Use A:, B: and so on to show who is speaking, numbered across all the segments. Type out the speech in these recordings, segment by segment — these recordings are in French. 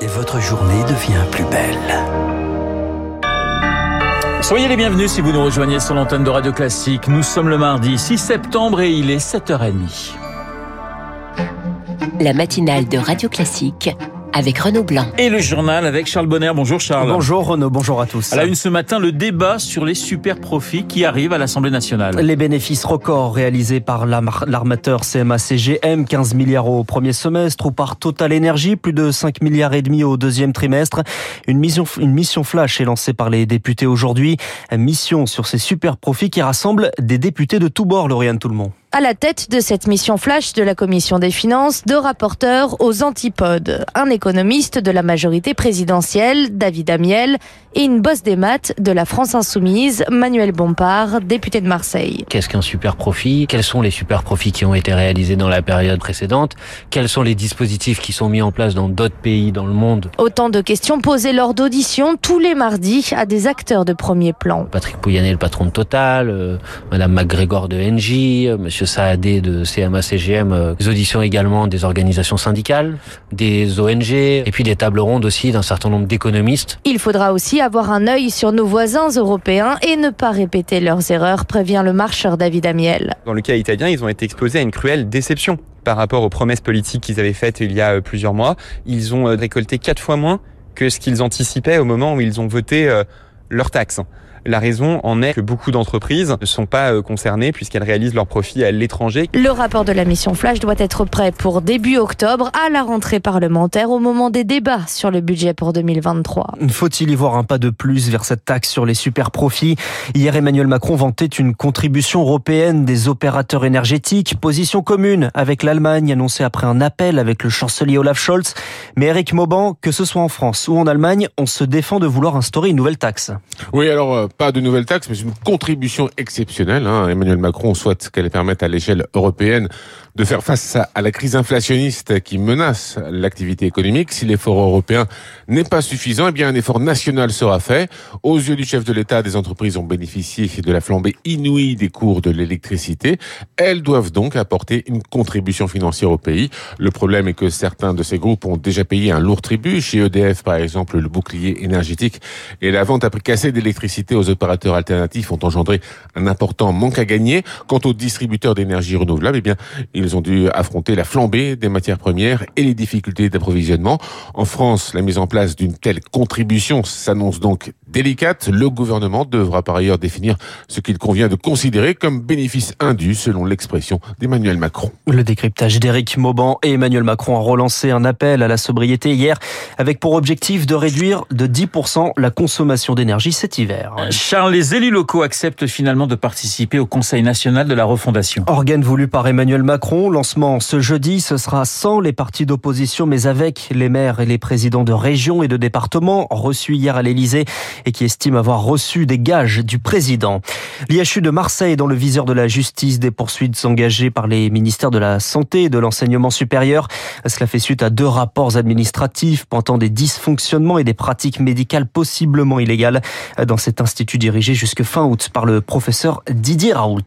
A: et votre journée devient plus belle.
B: Soyez les bienvenus si vous nous rejoignez sur l'antenne de Radio Classique. Nous sommes le mardi 6 septembre et il est 7h30.
C: La matinale de Radio Classique avec Renaud Blanc.
B: Et le journal avec Charles Bonner. Bonjour Charles.
D: Bonjour Renaud, bonjour à tous.
B: À la une ce matin, le débat sur les super profits qui arrivent à l'Assemblée nationale.
D: Les bénéfices records réalisés par l'armateur CMA-CGM, 15 milliards au premier semestre, ou par Total Energy, plus de 5 milliards et demi au deuxième trimestre. Une mission, une mission flash est lancée par les députés aujourd'hui. Mission sur ces super profits qui rassemblent des députés de tous bords, Lauriane Tout-le-Monde
E: à la tête de cette mission flash de la Commission des finances, deux rapporteurs aux antipodes. Un économiste de la majorité présidentielle, David Amiel, et une bosse des maths de la France insoumise, Manuel Bompard, député de Marseille.
F: Qu'est-ce qu'un super profit? Quels sont les super profits qui ont été réalisés dans la période précédente? Quels sont les dispositifs qui sont mis en place dans d'autres pays dans le monde?
E: Autant de questions posées lors d'auditions tous les mardis à des acteurs de premier plan.
F: Patrick Pouyanné, le patron de Total, euh, Madame McGregor de NJ, euh, Monsieur Saadé de CMA-CGM, euh, des auditions également des organisations syndicales, des ONG, et puis des tables rondes aussi d'un certain nombre d'économistes.
E: Il faudra aussi avoir un œil sur nos voisins européens et ne pas répéter leurs erreurs, prévient le marcheur David Amiel.
G: Dans le cas italien, ils ont été exposés à une cruelle déception par rapport aux promesses politiques qu'ils avaient faites il y a euh, plusieurs mois. Ils ont euh, récolté quatre fois moins que ce qu'ils anticipaient au moment où ils ont voté leurs taxes. La raison en est que beaucoup d'entreprises ne sont pas euh, concernées puisqu'elles réalisent leurs profits à l'étranger.
E: Le rapport de la mission Flash doit être prêt pour début octobre à la rentrée parlementaire au moment des débats sur le budget pour 2023.
D: Faut-il y voir un pas de plus vers cette taxe sur les super profits Hier, Emmanuel Macron vantait une contribution européenne des opérateurs énergétiques, position commune avec l'Allemagne annoncée après un appel avec le chancelier Olaf Scholz. Mais Eric Mauban, que ce soit en France ou en Allemagne, on se défend de vouloir instaurer une nouvelle taxe.
H: Oui, alors euh, pas de nouvelle taxe, mais une contribution exceptionnelle. Hein. Emmanuel Macron souhaite qu'elle permette à l'échelle européenne de faire face à la crise inflationniste qui menace l'activité économique. Si l'effort européen n'est pas suffisant, eh bien un effort national sera fait. Aux yeux du chef de l'État, des entreprises ont bénéficié de la flambée inouïe des cours de l'électricité. Elles doivent donc apporter une contribution financière au pays. Le problème est que certains de ces groupes ont déjà payé un lourd tribut. Chez EDF, par exemple, le bouclier énergétique et la vente à prix cassé d'électricité aux opérateurs alternatifs ont engendré un important manque à gagner. Quant aux distributeurs d'énergie renouvelable, eh bien, ils ont dû affronter la flambée des matières premières et les difficultés d'approvisionnement. En France, la mise en place d'une telle contribution s'annonce donc délicate. Le gouvernement devra par ailleurs définir ce qu'il convient de considérer comme bénéfice indu, selon l'expression d'Emmanuel Macron.
D: Le décryptage d'Éric Mauban et Emmanuel Macron a relancé un appel à la sobriété hier, avec pour objectif de réduire de 10% la consommation d'énergie cet hiver.
B: Charles, les élus locaux acceptent finalement de participer au Conseil national de la refondation.
D: Organe voulu par Emmanuel Macron, lancement ce jeudi, ce sera sans les partis d'opposition, mais avec les maires et les présidents de régions et de départements reçus hier à l'Élysée et qui estiment avoir reçu des gages du président. L'IHU de Marseille dans le viseur de la justice, des poursuites engagées par les ministères de la Santé et de l'Enseignement supérieur. Cela fait suite à deux rapports administratifs pointant des dysfonctionnements et des pratiques médicales possiblement illégales dans cet institut dirigé jusque fin août par le professeur Didier Raoult.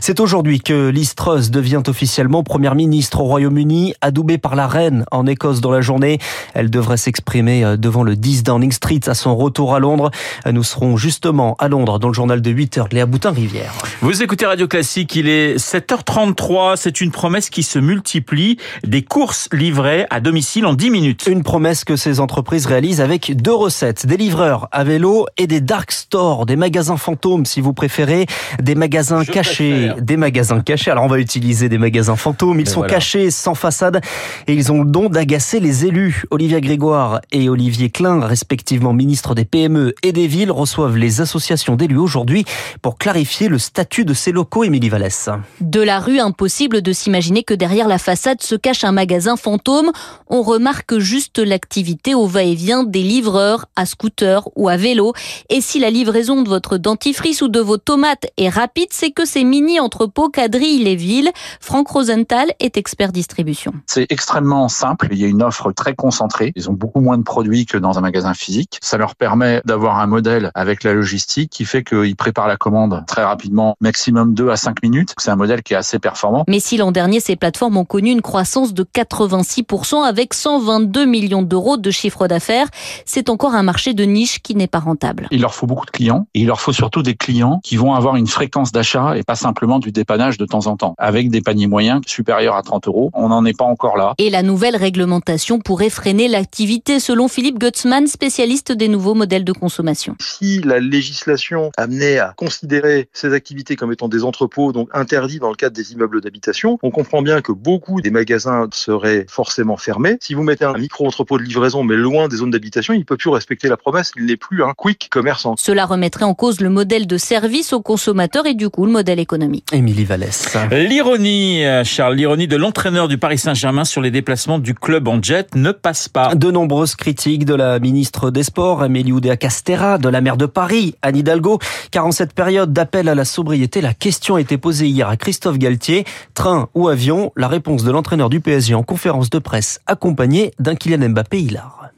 D: C'est aujourd'hui que Liz Truss devient officiellement première ministre au Royaume-Uni, adoubée par la reine en Écosse dans la journée. Elle devrait s'exprimer devant le 10 Downing Street à son retour à Londres. Nous serons justement à Londres dans le journal de 8 heures. Léa Boutin-Rivière.
B: Vous écoutez Radio Classique, il est 7h33. C'est une promesse qui se multiplie. Des courses livrées à domicile en 10 minutes.
D: Une promesse que ces entreprises réalisent avec deux recettes. Des livreurs à vélo et des dark stores, des magasins fantômes si vous préférez, des magasins cachés, des magasins cachés. Alors on va utiliser des magasins fantômes. Ils sont cachés, sans façade et ils ont le don d'agacer les élus. Olivier Grégoire et Olivier Klein, respectivement ministre des PME et des villes reçoivent les associations d'élus aujourd'hui pour clarifier le statut de ces locaux, Émilie Vallès.
I: De la rue, impossible de s'imaginer que derrière la façade se cache un magasin fantôme. On remarque juste l'activité au va-et-vient des livreurs à scooter ou à vélo. Et si la livraison de votre dentifrice ou de vos tomates est rapide, c'est que ces mini-entrepôts quadrillent les villes. Franck Rosenthal est expert distribution.
J: C'est extrêmement simple. Il y a une offre très concentrée. Ils ont beaucoup moins de produits que dans un magasin physique. Ça leur permet d'avoir un modèle avec la logistique qui fait qu'il prépare la commande très rapidement, maximum 2 à 5 minutes. C'est un modèle qui est assez performant.
I: Mais si l'an dernier, ces plateformes ont connu une croissance de 86% avec 122 millions d'euros de chiffre d'affaires, c'est encore un marché de niche qui n'est pas rentable.
J: Il leur faut beaucoup de clients et il leur faut surtout des clients qui vont avoir une fréquence d'achat et pas simplement du dépannage de temps en temps. Avec des paniers moyens supérieurs à 30 euros, on n'en est pas encore là.
I: Et la nouvelle réglementation pourrait freiner l'activité selon Philippe Gutzmann, spécialiste des nouveaux modèles de consommation.
K: Si la législation amenait à considérer ces activités comme étant des entrepôts, donc interdits dans le cadre des immeubles d'habitation, on comprend bien que beaucoup des magasins seraient forcément fermés. Si vous mettez un micro-entrepôt de livraison mais loin des zones d'habitation, il ne peut plus respecter la promesse, il n'est plus un quick commerçant.
I: Cela remettrait en cause le modèle de service aux consommateurs et du coup le modèle économique.
D: Émilie Vallès.
B: L'ironie, Charles, l'ironie de l'entraîneur du Paris Saint-Germain sur les déplacements du club en jet ne passe pas.
D: De nombreuses critiques de la ministre des Sports, Amélie Oudéa Castera, de la maire de Paris, Anne Hidalgo, car en cette période d'appel à la sobriété, la question a été posée hier à Christophe Galtier. Train ou avion La réponse de l'entraîneur du PSG en conférence de presse, accompagné d'un Kylian Mbappé hilar.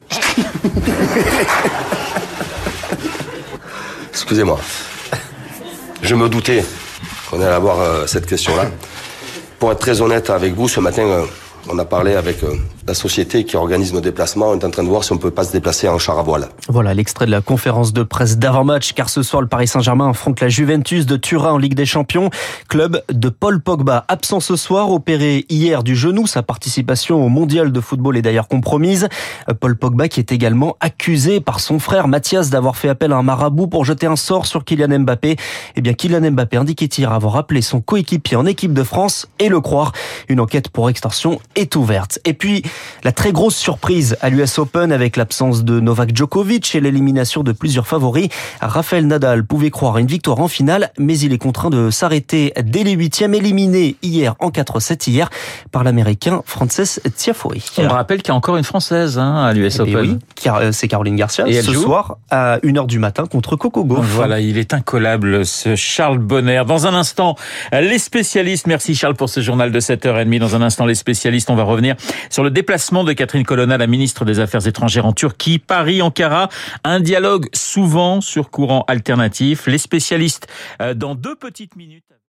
L: Excusez-moi. Je me doutais qu'on allait avoir euh, cette question-là. Pour être très honnête avec vous, ce matin, euh, on a parlé avec euh, la société qui organise nos déplacements. Est en train de voir si on peut pas se déplacer en char à voile.
D: Voilà l'extrait de la conférence de presse d'avant-match, car ce soir, le Paris Saint-Germain affronte la Juventus de Turin en Ligue des Champions. Club de Paul Pogba, absent ce soir, opéré hier du genou. Sa participation au mondial de football est d'ailleurs compromise. Paul Pogba qui est également accusé par son frère Mathias d'avoir fait appel à un marabout pour jeter un sort sur Kylian Mbappé. Eh bien, Kylian Mbappé indiquait hier avoir appelé son coéquipier en équipe de France et le croire. Une enquête pour extorsion est ouverte. Et puis, la très grosse surprise à l'US Open avec l'absence de Novak Djokovic et l'élimination de plusieurs favoris. Raphaël Nadal pouvait croire à une victoire en finale, mais il est contraint de s'arrêter dès les huitièmes, éliminé hier en 4-7 hier par l'américain Frances Tiafoe.
B: On rappelle qu'il y a encore une française hein, à l'US Open.
D: Oui, euh, c'est Caroline Garcia et ce soir à 1h du matin contre Coco Gauff.
B: Voilà, il est incollable ce Charles Bonner. Dans un instant, les spécialistes. Merci Charles pour ce journal de 7h30. Dans un instant, les spécialistes, on va revenir sur le déplacement de Catherine Colonna, la ministre des Affaires étrangères en Turquie, Paris, Ankara. Un dialogue souvent sur courant alternatif. Les spécialistes euh, dans deux petites minutes.